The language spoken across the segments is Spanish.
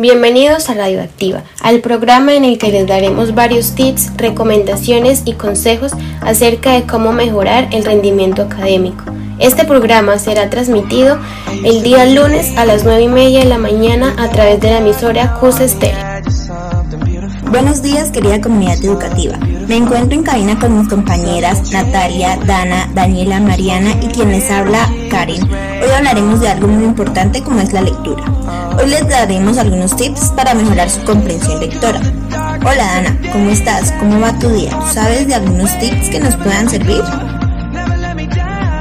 Bienvenidos a Radioactiva, al programa en el que les daremos varios tips, recomendaciones y consejos acerca de cómo mejorar el rendimiento académico. Este programa será transmitido el día lunes a las 9 y media de la mañana a través de la emisora CUS. Buenos días querida comunidad educativa. Me encuentro en cabina con mis compañeras Natalia, Dana, Daniela, Mariana y quien les habla Karen. Hoy hablaremos de algo muy importante como es la lectura. Hoy les daremos algunos tips para mejorar su comprensión lectora. Hola Dana, ¿cómo estás? ¿Cómo va tu día? ¿Sabes de algunos tips que nos puedan servir?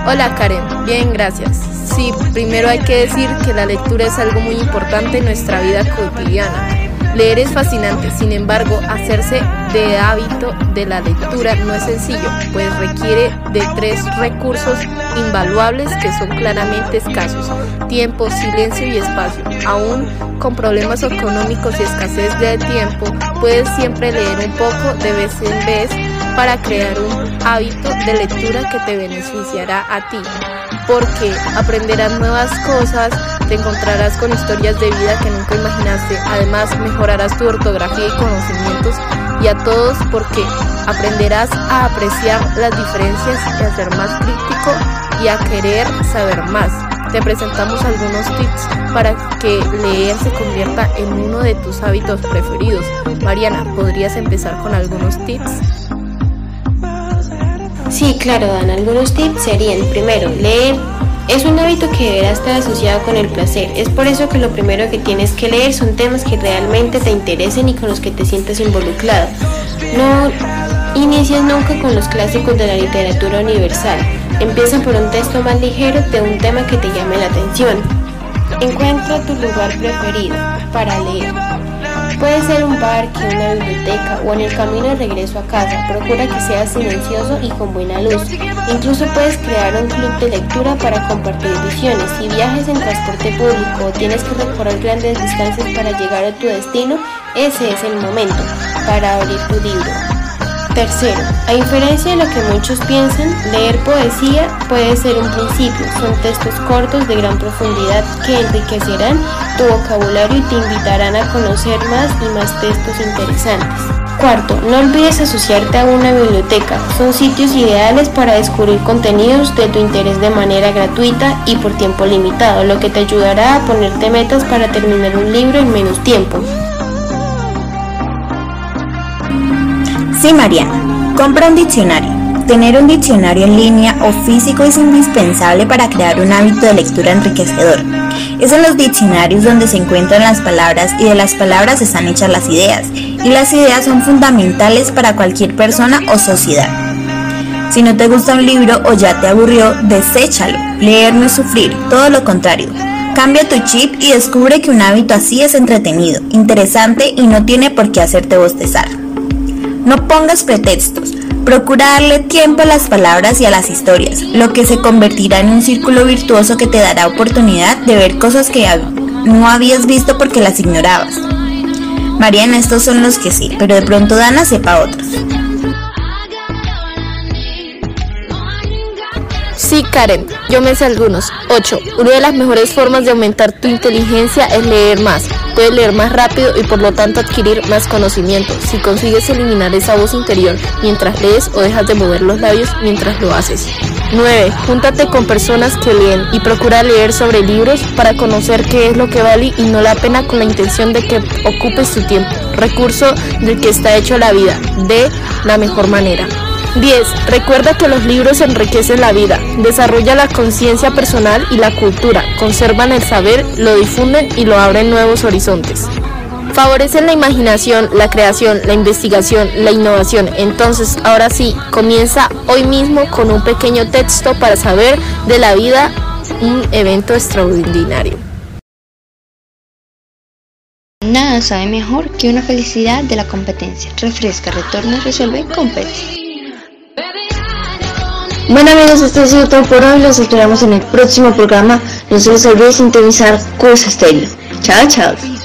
Hola Karen, bien, gracias. Sí, primero hay que decir que la lectura es algo muy importante en nuestra vida cotidiana Leer es fascinante, sin embargo, hacerse de hábito de la lectura no es sencillo, pues requiere de tres recursos invaluables que son claramente escasos, tiempo, silencio y espacio. Aún con problemas económicos y escasez de tiempo, puedes siempre leer un poco de vez en vez para crear un hábito de lectura que te beneficiará a ti, porque aprenderás nuevas cosas, te encontrarás con historias de vida que nunca imaginaste, además mejorarás tu ortografía y conocimientos y a todos porque aprenderás a apreciar las diferencias y a ser más crítico y a querer saber más. Te presentamos algunos tips para que leer se convierta en uno de tus hábitos preferidos. Mariana, ¿podrías empezar con algunos tips? Sí, claro, Dan. Algunos tips serían, primero, leer es un hábito que deberá estar asociado con el placer. Es por eso que lo primero que tienes que leer son temas que realmente te interesen y con los que te sientas involucrado. No inicies nunca con los clásicos de la literatura universal. Empieza por un texto más ligero de un tema que te llame la atención. Encuentra tu lugar preferido para leer. Puede ser un parque, una biblioteca o en el camino de regreso a casa. Procura que sea silencioso y con buena luz. Incluso puedes crear un club de lectura para compartir visiones. Si viajes en transporte público o tienes que recorrer grandes distancias para llegar a tu destino, ese es el momento para abrir tu libro. Tercero, a diferencia de lo que muchos piensan, leer poesía puede ser un principio. Son textos cortos de gran profundidad que enriquecerán tu vocabulario y te invitarán a conocer más y más textos interesantes. Cuarto, no olvides asociarte a una biblioteca. Son sitios ideales para descubrir contenidos de tu interés de manera gratuita y por tiempo limitado, lo que te ayudará a ponerte metas para terminar un libro en menos tiempo. Sí, Mariana. Compra un diccionario. Tener un diccionario en línea o físico es indispensable para crear un hábito de lectura enriquecedor. Es en los diccionarios donde se encuentran las palabras y de las palabras están hechas las ideas, y las ideas son fundamentales para cualquier persona o sociedad. Si no te gusta un libro o ya te aburrió, deséchalo. Leer no es sufrir, todo lo contrario. Cambia tu chip y descubre que un hábito así es entretenido, interesante y no tiene por qué hacerte bostezar. No pongas pretextos. Procura darle tiempo a las palabras y a las historias, lo que se convertirá en un círculo virtuoso que te dará oportunidad de ver cosas que no habías visto porque las ignorabas. Mariana, estos son los que sí, pero de pronto Dana sepa otros. Sí, Karen, yo me sé algunos. 8. Una de las mejores formas de aumentar tu inteligencia es leer más. Puedes leer más rápido y por lo tanto adquirir más conocimiento. Si consigues eliminar esa voz interior mientras lees o dejas de mover los labios mientras lo haces. 9. Júntate con personas que leen y procura leer sobre libros para conocer qué es lo que vale y no la pena con la intención de que ocupes tu tiempo. Recurso del que está hecho la vida, de la mejor manera. 10. Recuerda que los libros enriquecen la vida, desarrollan la conciencia personal y la cultura, conservan el saber, lo difunden y lo abren nuevos horizontes. Favorecen la imaginación, la creación, la investigación, la innovación. Entonces, ahora sí, comienza hoy mismo con un pequeño texto para saber de la vida un evento extraordinario. nada sabe mejor que una felicidad de la competencia. Refresca, retorna, resuelve, compete. Bueno amigos, esto ha sido todo por hoy. Los esperamos en el próximo programa. No se les olvide sintonizar Curso Estéreo. Chao, chao.